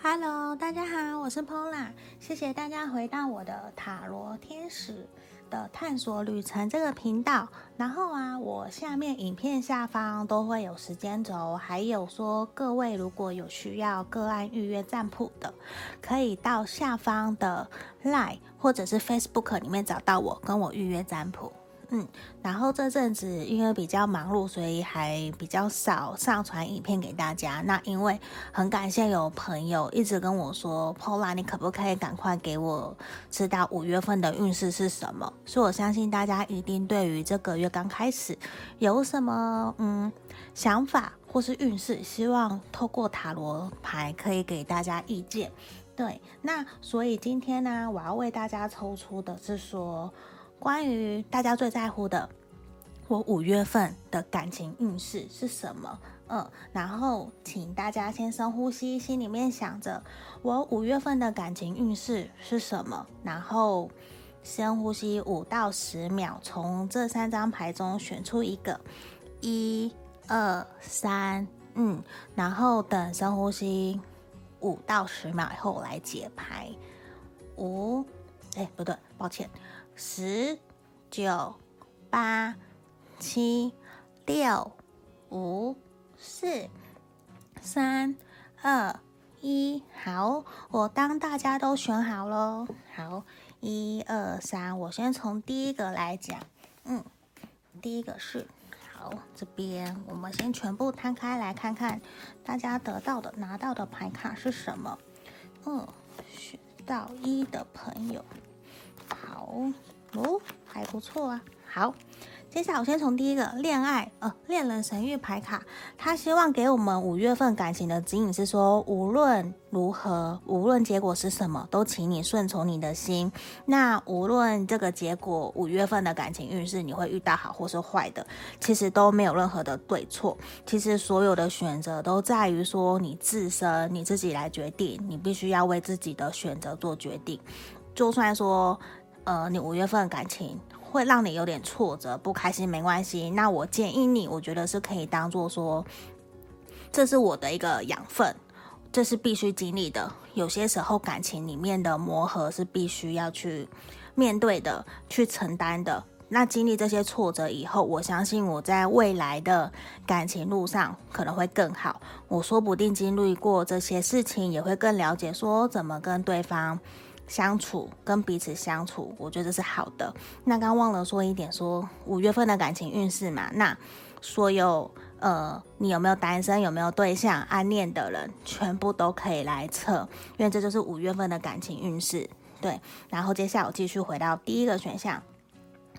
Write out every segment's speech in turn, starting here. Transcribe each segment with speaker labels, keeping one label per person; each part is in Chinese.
Speaker 1: Hello，大家好，我是 Pola，谢谢大家回到我的塔罗天使的探索旅程这个频道。然后啊，我下面影片下方都会有时间轴，还有说各位如果有需要个案预约占卜的，可以到下方的 Line 或者是 Facebook 里面找到我，跟我预约占卜。嗯，然后这阵子因为比较忙碌，所以还比较少上传影片给大家。那因为很感谢有朋友一直跟我说，Pola，你可不可以赶快给我知道五月份的运势是什么？所以我相信大家一定对于这个月刚开始有什么嗯想法或是运势，希望透过塔罗牌可以给大家意见。对，那所以今天呢，我要为大家抽出的是说。关于大家最在乎的，我五月份的感情运势是什么？嗯，然后请大家先深呼吸，心里面想着我五月份的感情运势是什么？然后深呼吸五到十秒，从这三张牌中选出一个，一、二、三，嗯，然后等深呼吸五到十秒以后，来解牌。五，哎，不对，抱歉。十、九、八、七、六、五、四、三、二、一，好，我当大家都选好喽。好，一二三，我先从第一个来讲。嗯，第一个是，好，这边我们先全部摊开来看看，大家得到的拿到的牌卡是什么？嗯，选到一的朋友。好哦，还不错啊。好，接下来我先从第一个恋爱，呃，恋人神域牌卡，他希望给我们五月份感情的指引是说，无论如何，无论结果是什么，都请你顺从你的心。那无论这个结果，五月份的感情运势你会遇到好或是坏的，其实都没有任何的对错。其实所有的选择都在于说你自身，你自己来决定，你必须要为自己的选择做决定。就算说，呃，你五月份的感情会让你有点挫折、不开心，没关系。那我建议你，我觉得是可以当做说，这是我的一个养分，这是必须经历的。有些时候感情里面的磨合是必须要去面对的、去承担的。那经历这些挫折以后，我相信我在未来的感情路上可能会更好。我说不定经历过这些事情，也会更了解说怎么跟对方。相处跟彼此相处，我觉得这是好的。那刚忘了说一点说，说五月份的感情运势嘛，那所有呃，你有没有单身，有没有对象，暗恋的人，全部都可以来测，因为这就是五月份的感情运势。对，然后接下来我继续回到第一个选项。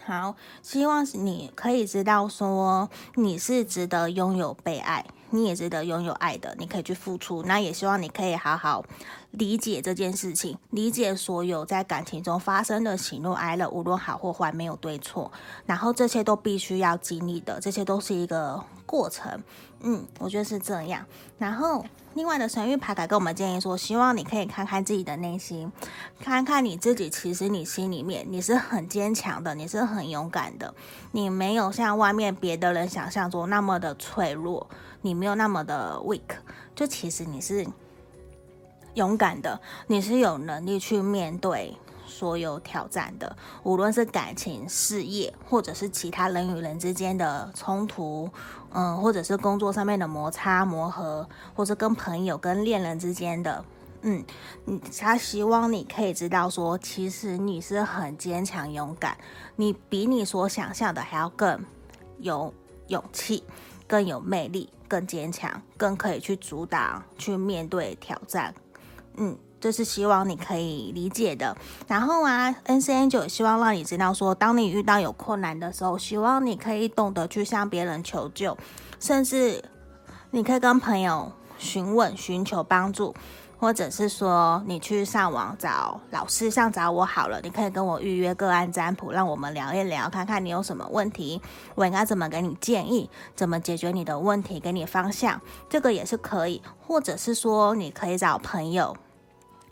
Speaker 1: 好，希望你可以知道说你是值得拥有被爱。你也值得拥有爱的，你可以去付出。那也希望你可以好好理解这件事情，理解所有在感情中发生的喜怒哀乐，无论好或坏，没有对错。然后这些都必须要经历的，这些都是一个过程。嗯，我觉得是这样。然后另外的神諭牌卡跟我们建议说，希望你可以看看自己的内心，看看你自己，其实你心里面你是很坚强的，你是很勇敢的，你没有像外面别的人想象中那么的脆弱。你没有那么的 weak，就其实你是勇敢的，你是有能力去面对所有挑战的，无论是感情、事业，或者是其他人与人之间的冲突，嗯，或者是工作上面的摩擦磨合，或者跟朋友、跟恋人之间的，嗯，他希望你可以知道说，其实你是很坚强、勇敢，你比你所想象的还要更有勇气。更有魅力，更坚强，更可以去阻挡、去面对挑战。嗯，这是希望你可以理解的。然后啊，N.C.N 九希望让你知道说，当你遇到有困难的时候，希望你可以懂得去向别人求救，甚至你可以跟朋友询问、寻求帮助。或者是说，你去上网找老师，像找我好了，你可以跟我预约个案占卜，让我们聊一聊，看看你有什么问题，我应该怎么给你建议，怎么解决你的问题，给你方向，这个也是可以。或者是说，你可以找朋友。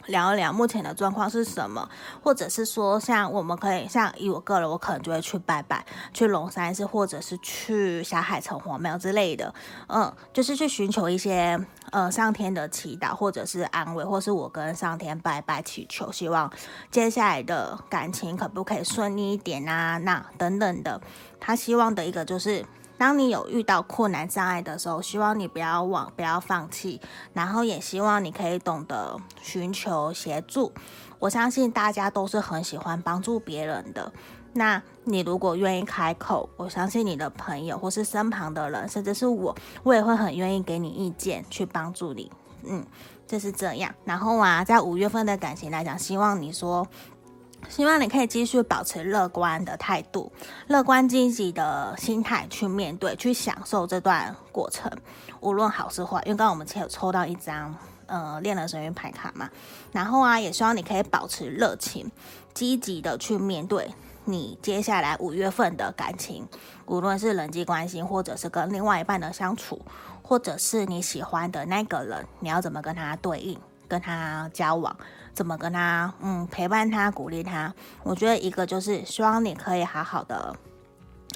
Speaker 1: 聊一聊目前的状况是什么，或者是说，像我们可以像以我个人，我可能就会去拜拜，去龙山寺，或者是去霞海城隍庙之类的，嗯，就是去寻求一些呃上天的祈祷，或者是安慰，或是我跟上天拜拜祈求，希望接下来的感情可不可以顺利一点啊？那等等的，他希望的一个就是。当你有遇到困难障碍的时候，希望你不要忘，不要放弃，然后也希望你可以懂得寻求协助。我相信大家都是很喜欢帮助别人的。那你如果愿意开口，我相信你的朋友或是身旁的人，甚至是我，我也会很愿意给你意见，去帮助你。嗯，就是这样。然后啊，在五月份的感情来讲，希望你说。希望你可以继续保持乐观的态度，乐观积极的心态去面对，去享受这段过程，无论好是坏。因为刚刚我们前有抽到一张，呃，恋人神諭牌卡嘛。然后啊，也希望你可以保持热情，积极的去面对你接下来五月份的感情，无论是人际关系，或者是跟另外一半的相处，或者是你喜欢的那个人，你要怎么跟他对应，跟他交往。怎么跟他嗯陪伴他鼓励他？我觉得一个就是希望你可以好好的，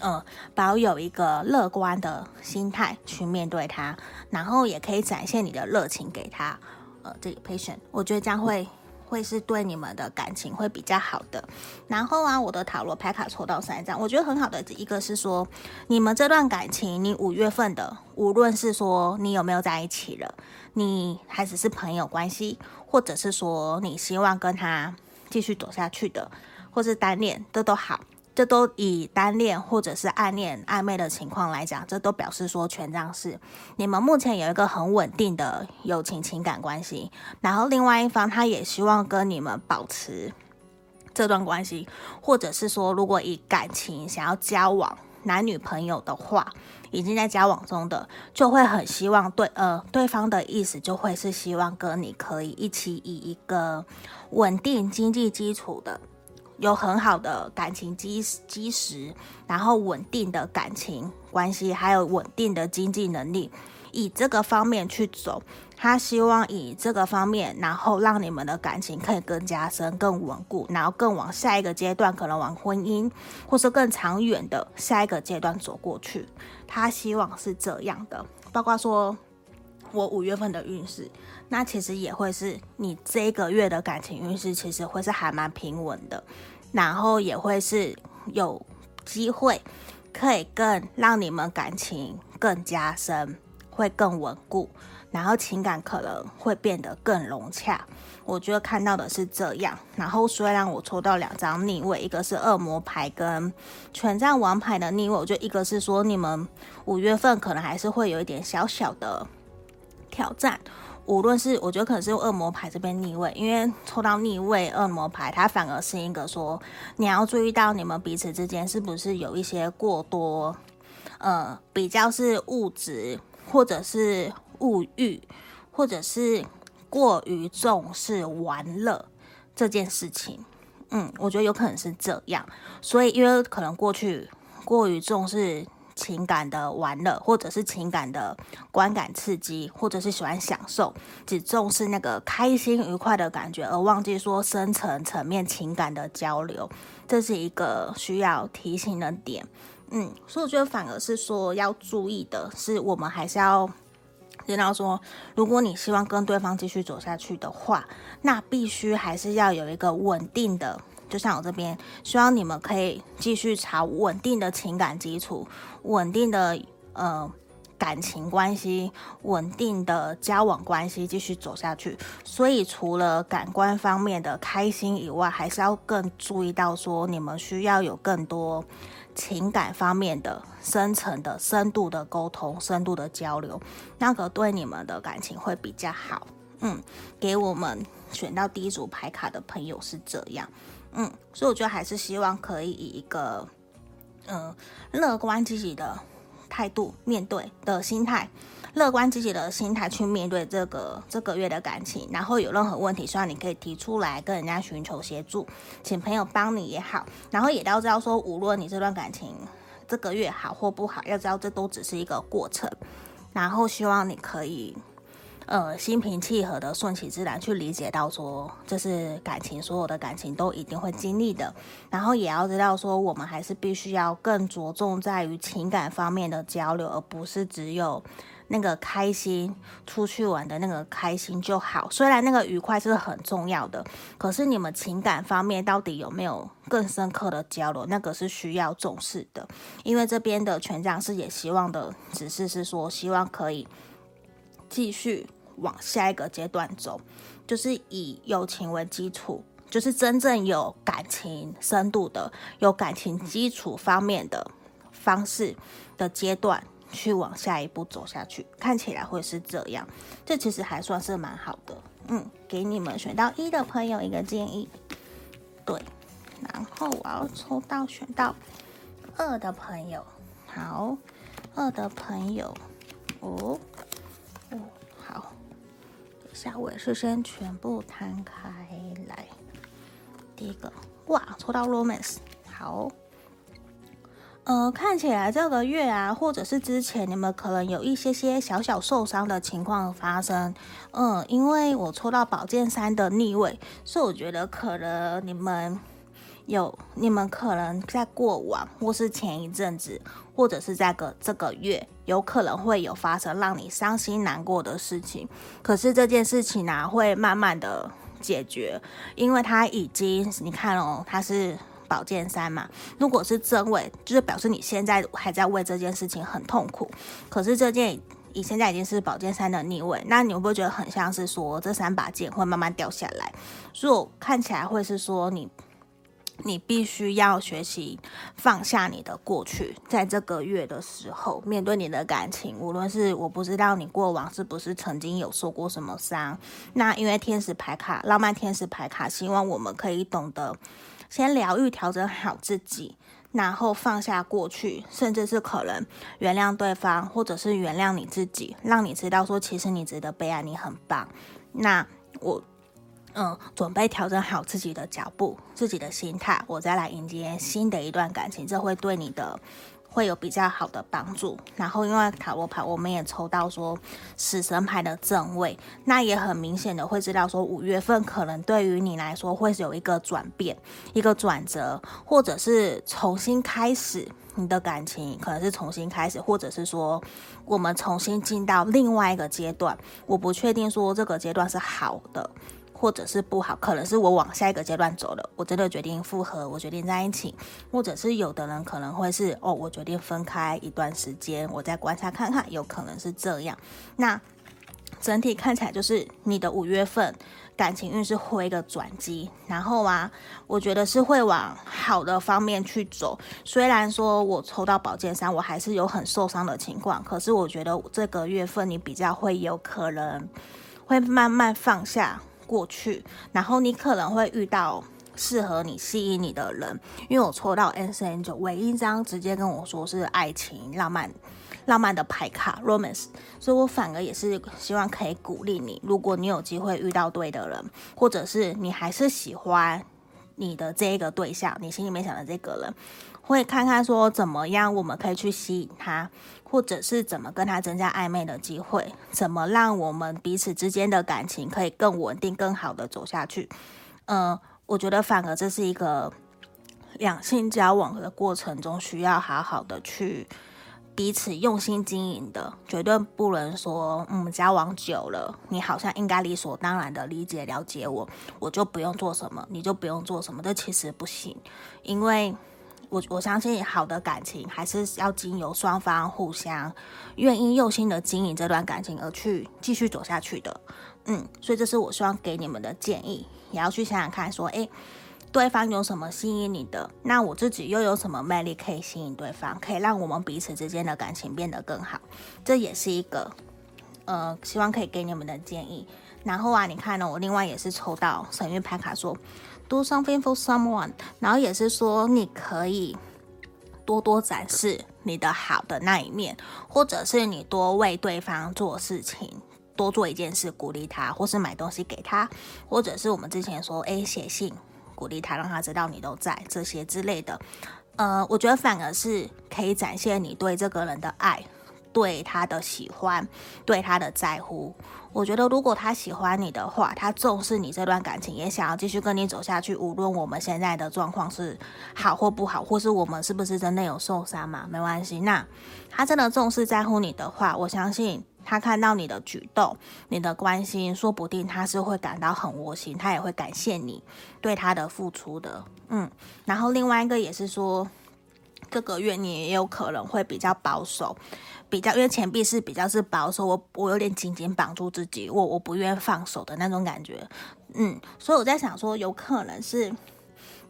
Speaker 1: 呃，保有一个乐观的心态去面对他，然后也可以展现你的热情给他。呃，这个 patient，我觉得这样会会是对你们的感情会比较好的。然后啊，我的塔罗牌卡抽到三张，我觉得很好的一个是说，你们这段感情，你五月份的，无论是说你有没有在一起了，你还只是朋友关系。或者是说你希望跟他继续走下去的，或是单恋，这都好，这都以单恋或者是暗恋暧昧的情况来讲，这都表示说权杖是，你们目前有一个很稳定的友情情感关系，然后另外一方他也希望跟你们保持这段关系，或者是说如果以感情想要交往男女朋友的话。已经在交往中的，就会很希望对呃对方的意思就会是希望跟你可以一起以一个稳定经济基础的，有很好的感情基基石，然后稳定的感情关系，还有稳定的经济能力，以这个方面去走。他希望以这个方面，然后让你们的感情可以更加深、更稳固，然后更往下一个阶段，可能往婚姻，或是更长远的下一个阶段走过去。他希望是这样的，包括说我五月份的运势，那其实也会是你这个月的感情运势，其实会是还蛮平稳的，然后也会是有机会可以更让你们感情更加深，会更稳固。然后情感可能会变得更融洽，我觉得看到的是这样。然后虽然我抽到两张逆位，一个是恶魔牌跟权杖王牌的逆位，我觉得一个是说你们五月份可能还是会有一点小小的挑战。无论是我觉得可能是用恶魔牌这边逆位，因为抽到逆位恶魔牌，它反而是一个说你要注意到你们彼此之间是不是有一些过多，呃，比较是物质或者是。物欲，或者是过于重视玩乐这件事情，嗯，我觉得有可能是这样。所以，因为可能过去过于重视情感的玩乐，或者是情感的观感刺激，或者是喜欢享受，只重视那个开心愉快的感觉，而忘记说深层层面情感的交流，这是一个需要提醒的点。嗯，所以我觉得反而是说要注意的是，我们还是要。知道说，如果你希望跟对方继续走下去的话，那必须还是要有一个稳定的，就像我这边，希望你们可以继续朝稳定的情感基础、稳定的呃感情关系、稳定的交往关系继续走下去。所以除了感官方面的开心以外，还是要更注意到说，你们需要有更多。情感方面的深层的深度的沟通，深度的交流，那个对你们的感情会比较好。嗯，给我们选到第一组牌卡的朋友是这样。嗯，所以我觉得还是希望可以以一个嗯乐观积极的态度面对的心态。乐观积极的心态去面对这个这个月的感情，然后有任何问题，希望你可以提出来跟人家寻求协助，请朋友帮你也好，然后也要知道说，无论你这段感情这个月好或不好，要知道这都只是一个过程，然后希望你可以呃心平气和的顺其自然去理解到说，这是感情，所有的感情都一定会经历的，然后也要知道说，我们还是必须要更着重在于情感方面的交流，而不是只有。那个开心，出去玩的那个开心就好。虽然那个愉快是很重要的，可是你们情感方面到底有没有更深刻的交流，那个是需要重视的。因为这边的权杖四也希望的指示是说，希望可以继续往下一个阶段走，就是以友情为基础。就是真正有感情深度的、有感情基础方面的方式的阶段，去往下一步走下去，看起来会是这样。这其实还算是蛮好的。嗯，给你们选到一的朋友一个建议。对，然后我要抽到选到二的朋友。好，二的朋友。哦，哦，好。等一下，我也是先全部摊开来。第一个哇，抽到 Romance，好，呃，看起来这个月啊，或者是之前你们可能有一些些小小受伤的情况发生，嗯，因为我抽到宝剑三的逆位，所以我觉得可能你们有，你们可能在过往或是前一阵子，或者是在个这个月，有可能会有发生让你伤心难过的事情，可是这件事情呢、会慢慢的。解决，因为他已经，你看哦，他是宝剑三嘛。如果是正位，就是表示你现在还在为这件事情很痛苦。可是这件以现在已经是宝剑三的逆位，那你会不会觉得很像是说这三把剑会慢慢掉下来？所以我看起来会是说你。你必须要学习放下你的过去，在这个月的时候，面对你的感情，无论是我不知道你过往是不是曾经有受过什么伤，那因为天使牌卡，浪漫天使牌卡，希望我们可以懂得先疗愈、调整好自己，然后放下过去，甚至是可能原谅对方，或者是原谅你自己，让你知道说，其实你值得被爱，你很棒。那我。嗯，准备调整好自己的脚步、自己的心态，我再来迎接新的一段感情，这会对你的会有比较好的帮助。然后，因为塔罗牌我们也抽到说死神牌的正位，那也很明显的会知道说五月份可能对于你来说会是有一个转变、一个转折，或者是重新开始你的感情，可能是重新开始，或者是说我们重新进到另外一个阶段。我不确定说这个阶段是好的。或者是不好，可能是我往下一个阶段走了，我真的决定复合，我决定在一起，或者是有的人可能会是哦，我决定分开一段时间，我再观察看看，有可能是这样。那整体看起来就是你的五月份感情运是会一个转机，然后啊，我觉得是会往好的方面去走。虽然说我抽到宝剑三，我还是有很受伤的情况，可是我觉得这个月份你比较会有可能会慢慢放下。过去，然后你可能会遇到适合你、吸引你的人，因为我抽到 Angel，唯一一张直接跟我说是爱情、浪漫、浪漫的牌卡 Romance，所以我反而也是希望可以鼓励你，如果你有机会遇到对的人，或者是你还是喜欢你的这个对象，你心里面想的这个人，会看看说怎么样我们可以去吸引他。或者是怎么跟他增加暧昧的机会，怎么让我们彼此之间的感情可以更稳定、更好的走下去？嗯、我觉得反而这是一个两性交往的过程中需要好好的去彼此用心经营的，绝对不能说，嗯，交往久了，你好像应该理所当然的理解、了解我，我就不用做什么，你就不用做什么，这其实不行，因为。我我相信好的感情还是要经由双方互相愿意用心的经营这段感情而去继续走下去的，嗯，所以这是我希望给你们的建议，也要去想想看，说，诶，对方有什么吸引你的，那我自己又有什么魅力可以吸引对方，可以让我们彼此之间的感情变得更好，这也是一个，呃，希望可以给你们的建议。然后啊，你看呢，我另外也是抽到神諭牌卡说。Do something for someone，然后也是说你可以多多展示你的好的那一面，或者是你多为对方做事情，多做一件事鼓励他，或是买东西给他，或者是我们之前说，诶，写信鼓励他，让他知道你都在这些之类的。呃，我觉得反而是可以展现你对这个人的爱。对他的喜欢，对他的在乎，我觉得如果他喜欢你的话，他重视你这段感情，也想要继续跟你走下去。无论我们现在的状况是好或不好，或是我们是不是真的有受伤嘛，没关系。那他真的重视在乎你的话，我相信他看到你的举动、你的关心，说不定他是会感到很窝心，他也会感谢你对他的付出的。嗯，然后另外一个也是说，这个月你也有可能会比较保守，比较因为钱币是比较是保守，我我有点紧紧绑住自己，我我不愿放手的那种感觉。嗯，所以我在想说，有可能是。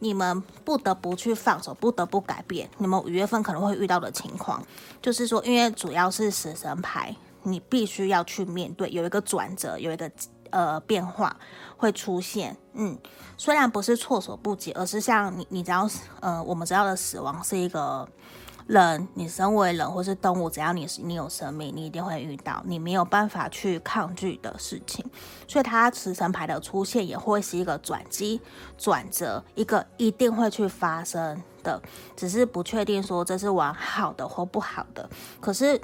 Speaker 1: 你们不得不去放手，不得不改变。你们五月份可能会遇到的情况，就是说，因为主要是死神牌，你必须要去面对，有一个转折，有一个呃变化会出现。嗯，虽然不是措手不及，而是像你，你知道，呃，我们知道的死亡是一个。人，你身为人或是动物，只要你你有生命，你一定会遇到你没有办法去抗拒的事情。所以，它死神牌的出现也会是一个转机、转折，一个一定会去发生的，只是不确定说这是往好的或不好的。可是，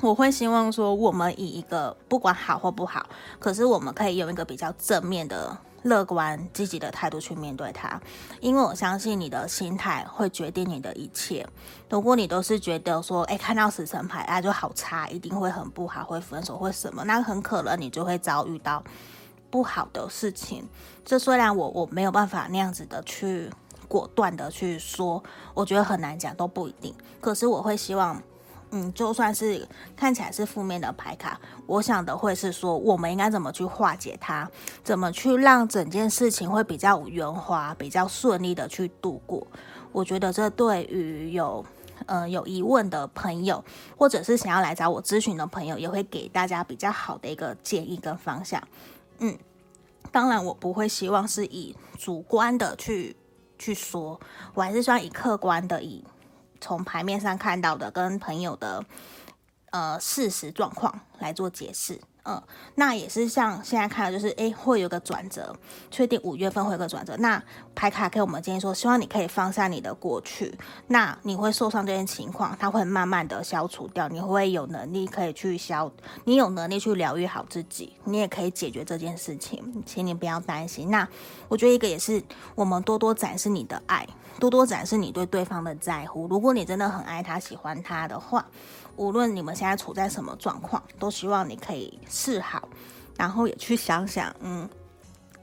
Speaker 1: 我会希望说，我们以一个不管好或不好，可是我们可以用一个比较正面的。乐观积极的态度去面对它，因为我相信你的心态会决定你的一切。如果你都是觉得说，哎，看到死神牌啊就好差，一定会很不好，会分手，会什么，那很可能你就会遭遇到不好的事情。这虽然我我没有办法那样子的去果断的去说，我觉得很难讲，都不一定。可是我会希望。嗯，就算是看起来是负面的牌卡，我想的会是说，我们应该怎么去化解它，怎么去让整件事情会比较圆滑、比较顺利的去度过。我觉得这对于有呃有疑问的朋友，或者是想要来找我咨询的朋友，也会给大家比较好的一个建议跟方向。嗯，当然我不会希望是以主观的去去说，我还是希望以客观的以。从牌面上看到的，跟朋友的呃事实状况来做解释，嗯，那也是像现在看的，就是诶会有个转折，确定五月份会有个转折。那牌卡给我们建议说，希望你可以放下你的过去，那你会受伤这件情况，它会慢慢的消除掉，你会有能力可以去消，你有能力去疗愈好自己，你也可以解决这件事情，请你不要担心。那我觉得一个也是我们多多展示你的爱。多多展示你对对方的在乎。如果你真的很爱他、喜欢他的话，无论你们现在处在什么状况，都希望你可以示好，然后也去想想，嗯，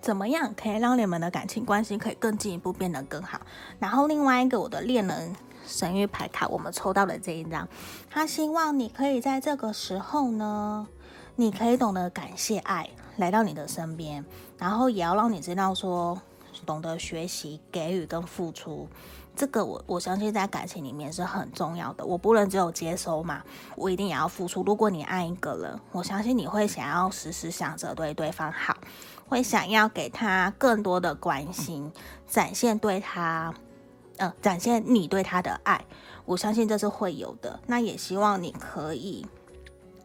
Speaker 1: 怎么样可以让你们的感情关系可以更进一步变得更好。然后另外一个我的恋人神域牌卡，我们抽到的这一张，他希望你可以在这个时候呢，你可以懂得感谢爱来到你的身边，然后也要让你知道说。懂得学习、给予跟付出，这个我我相信在感情里面是很重要的。我不能只有接收嘛，我一定也要付出。如果你爱一个人，我相信你会想要时时想着对对方好，会想要给他更多的关心，展现对他，呃，展现你对他的爱。我相信这是会有的。那也希望你可以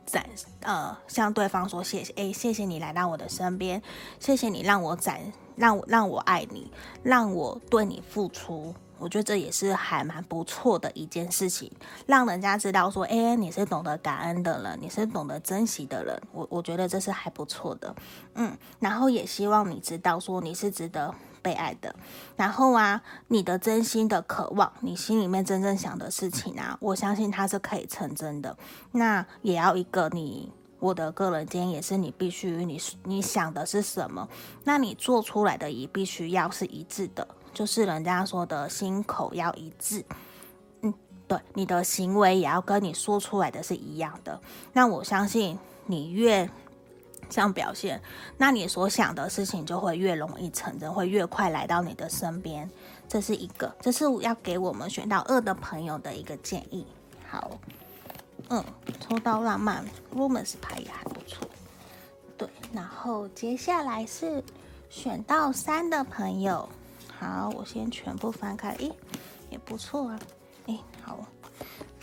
Speaker 1: 展，呃，向对方说谢谢，诶，谢谢你来到我的身边，谢谢你让我展。让让我爱你，让我对你付出，我觉得这也是还蛮不错的一件事情，让人家知道说，哎，你是懂得感恩的人，你是懂得珍惜的人，我我觉得这是还不错的，嗯，然后也希望你知道说你是值得被爱的，然后啊，你的真心的渴望，你心里面真正想的事情啊，我相信它是可以成真的，那也要一个你。我的个人建议也是，你必须你你想的是什么，那你做出来的也必须要是一致的，就是人家说的心口要一致。嗯，对，你的行为也要跟你说出来的是一样的。那我相信你越这样表现，那你所想的事情就会越容易成真，会越快来到你的身边。这是一个，这是要给我们选到二的朋友的一个建议。好。嗯，抽到浪漫 Romance 牌也还不错，对。然后接下来是选到三的朋友，好，我先全部翻开，诶，也不错啊，诶，好，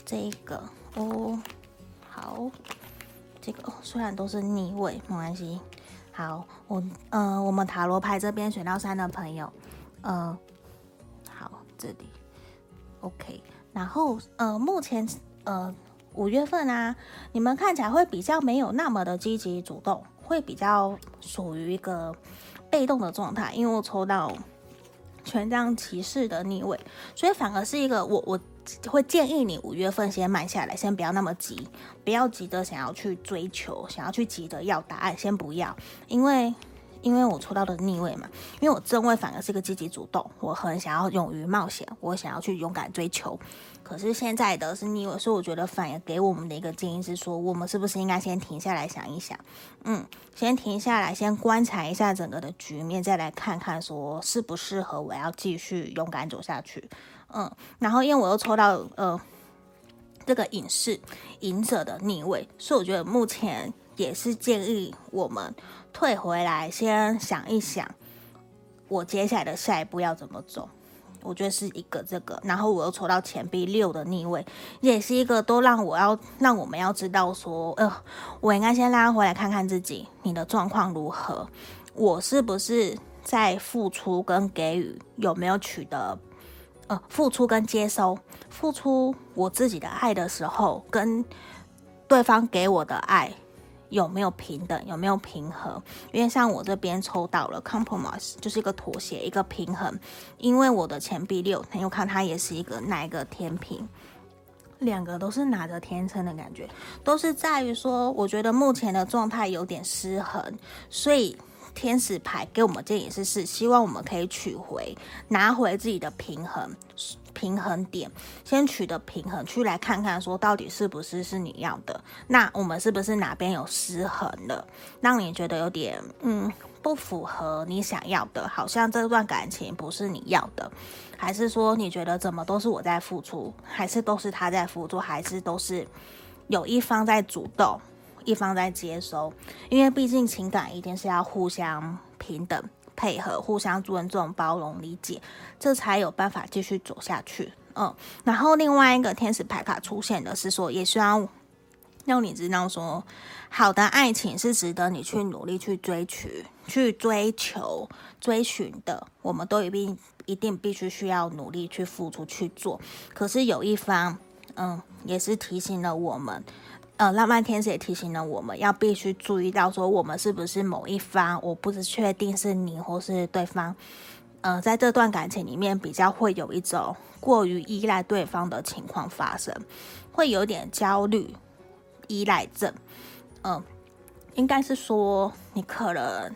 Speaker 1: 这个哦，好，这个哦，虽然都是逆位，没关系。好，我、呃，我们塔罗牌这边选到三的朋友，呃，好，这里，OK。然后呃，目前呃。五月份啊，你们看起来会比较没有那么的积极主动，会比较属于一个被动的状态。因为我抽到权杖骑士的逆位，所以反而是一个我我会建议你五月份先慢下来，先不要那么急，不要急着想要去追求，想要去急着要答案，先不要，因为。因为我抽到的逆位嘛，因为我正位反而是个积极主动，我很想要勇于冒险，我想要去勇敢追求。可是现在的是逆位，所以我觉得反而给我们的一个建议是说，我们是不是应该先停下来想一想，嗯，先停下来，先观察一下整个的局面，再来看看说适不适合我要继续勇敢走下去，嗯，然后因为我又抽到呃这个隐士隐者的逆位，所以我觉得目前也是建议我们。退回来，先想一想，我接下来的下一步要怎么走？我觉得是一个这个，然后我又抽到钱币六的逆位，也是一个都让我要让我们要知道说，呃，我应该先拉回来看看自己，你的状况如何？我是不是在付出跟给予有没有取得？呃，付出跟接收，付出我自己的爱的时候，跟对方给我的爱。有没有平等？有没有平衡？因为像我这边抽到了 compromise，就是一个妥协，一个平衡。因为我的钱币六，朋友看它也是一个哪一个天平，两个都是拿着天秤的感觉，都是在于说，我觉得目前的状态有点失衡，所以天使牌给我们建议是是希望我们可以取回，拿回自己的平衡。平衡点，先取得平衡，去来看看说到底是不是是你要的。那我们是不是哪边有失衡了，让你觉得有点嗯不符合你想要的，好像这段感情不是你要的，还是说你觉得怎么都是我在付出，还是都是他在付出，还是都是有一方在主动，一方在接收？因为毕竟情感一定是要互相平等。配合、互相尊重、包容、理解，这才有办法继续走下去。嗯，然后另外一个天使牌卡出现的是说，也需要让你知道说，好的爱情是值得你去努力去追取、去追求、追寻的。我们都一定一定必须需要努力去付出去做。可是有一方，嗯，也是提醒了我们。呃，浪漫天使也提醒了我们要必须注意到，说我们是不是某一方，我不是确定是你或是对方。呃，在这段感情里面，比较会有一种过于依赖对方的情况发生，会有点焦虑、依赖症。嗯、应该是说你可能，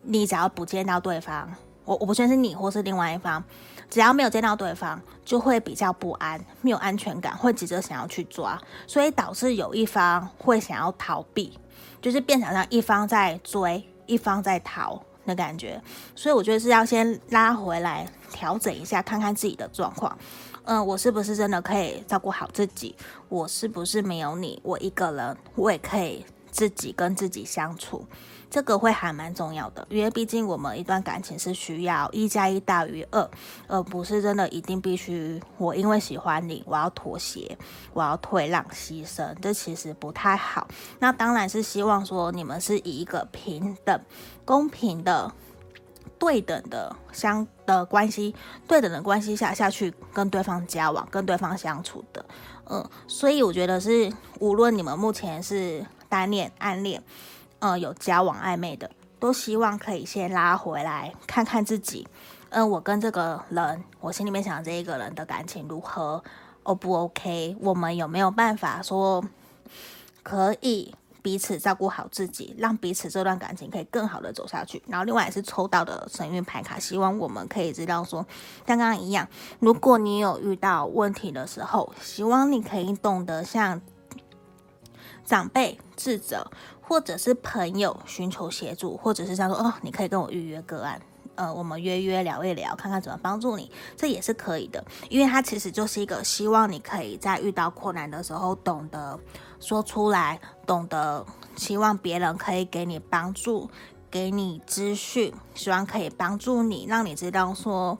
Speaker 1: 你只要不见到对方，我我不确定是你或是另外一方。只要没有见到对方，就会比较不安，没有安全感，会急着想要去抓，所以导致有一方会想要逃避，就是变成像一方在追，一方在逃的感觉。所以我觉得是要先拉回来，调整一下，看看自己的状况。嗯，我是不是真的可以照顾好自己？我是不是没有你，我一个人，我也可以自己跟自己相处？这个会还蛮重要的，因为毕竟我们一段感情是需要一加一大于二，而不是真的一定必须我因为喜欢你，我要妥协，我要退让牺牲，这其实不太好。那当然是希望说你们是以一个平等、公平的、对等的相的关系，对等的关系下下去跟对方交往、跟对方相处的。嗯，所以我觉得是无论你们目前是单恋、暗恋。呃，有交往暧昧的，都希望可以先拉回来看看自己。嗯、我跟这个人，我心里面想这一个人的感情如何，O 不 OK？我们有没有办法说可以彼此照顾好自己，让彼此这段感情可以更好的走下去？然后另外也是抽到的神諭牌卡，希望我们可以知道说，像刚刚一样，如果你有遇到问题的时候，希望你可以懂得像长辈、智者。或者是朋友寻求协助，或者是像说哦，你可以跟我预约个案，呃，我们约约聊一聊，看看怎么帮助你，这也是可以的。因为它其实就是一个希望你可以在遇到困难的时候懂得说出来，懂得希望别人可以给你帮助，给你资讯，希望可以帮助你，让你知道说。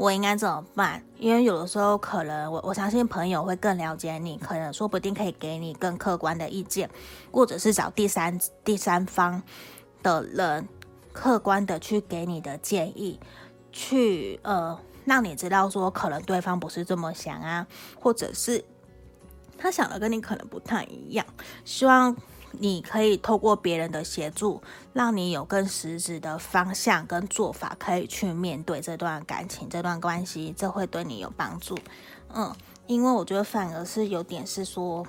Speaker 1: 我应该怎么办？因为有的时候可能我我相信朋友会更了解你，可能说不定可以给你更客观的意见，或者是找第三第三方的人客观的去给你的建议，去呃让你知道说可能对方不是这么想啊，或者是他想的跟你可能不太一样，希望。你可以透过别人的协助，让你有更实质的方向跟做法，可以去面对这段感情、这段关系，这会对你有帮助。嗯，因为我觉得反而是有点是说，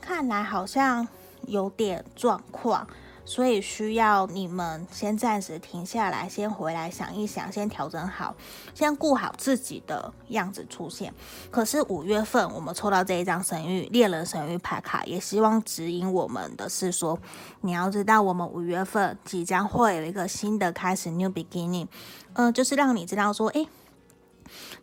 Speaker 1: 看来好像有点状况。所以需要你们先暂时停下来，先回来想一想，先调整好，先顾好自己的样子出现。可是五月份我们抽到这一张神谕猎人神谕牌卡，也希望指引我们的是说，你要知道我们五月份即将会有一个新的开始，new beginning，嗯、就是让你知道说，诶，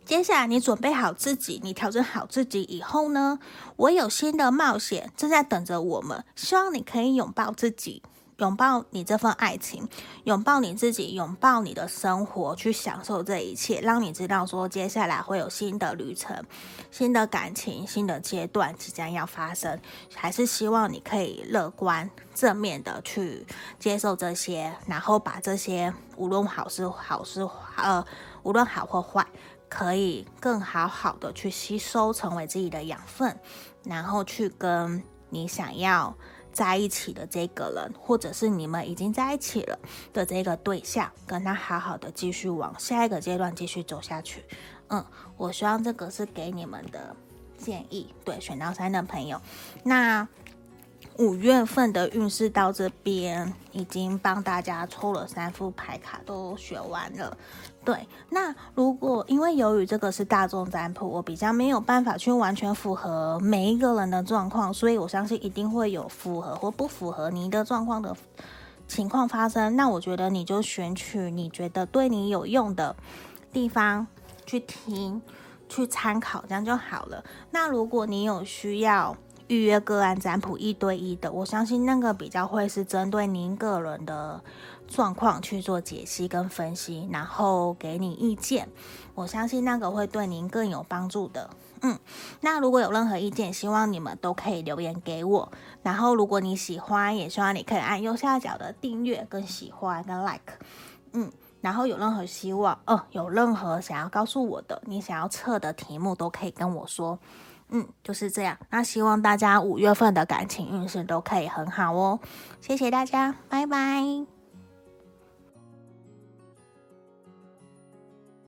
Speaker 1: 接下来你准备好自己，你调整好自己以后呢，我有新的冒险正在等着我们，希望你可以拥抱自己。拥抱你这份爱情，拥抱你自己，拥抱你的生活，去享受这一切，让你知道说接下来会有新的旅程、新的感情、新的阶段即将要发生。还是希望你可以乐观正面的去接受这些，然后把这些无论好是好是呃，无论好或坏，可以更好好的去吸收，成为自己的养分，然后去跟你想要。在一起的这个人，或者是你们已经在一起了的这个对象，跟他好好的继续往下一个阶段继续走下去。嗯，我希望这个是给你们的建议。对，选到三的朋友，那五月份的运势到这边已经帮大家抽了三副牌卡，都选完了。对，那如果因为由于这个是大众占卜，我比较没有办法去完全符合每一个人的状况，所以我相信一定会有符合或不符合你的状况的情况发生。那我觉得你就选取你觉得对你有用的地方去听、去参考，这样就好了。那如果你有需要预约个案占卜一对一的，我相信那个比较会是针对您个人的。状况去做解析跟分析，然后给你意见，我相信那个会对您更有帮助的。嗯，那如果有任何意见，希望你们都可以留言给我。然后如果你喜欢，也希望你可以按右下角的订阅跟喜欢跟 like。嗯，然后有任何希望，哦、呃，有任何想要告诉我的，你想要测的题目都可以跟我说。嗯，就是这样。那希望大家五月份的感情运势都可以很好哦。谢谢大家，拜拜。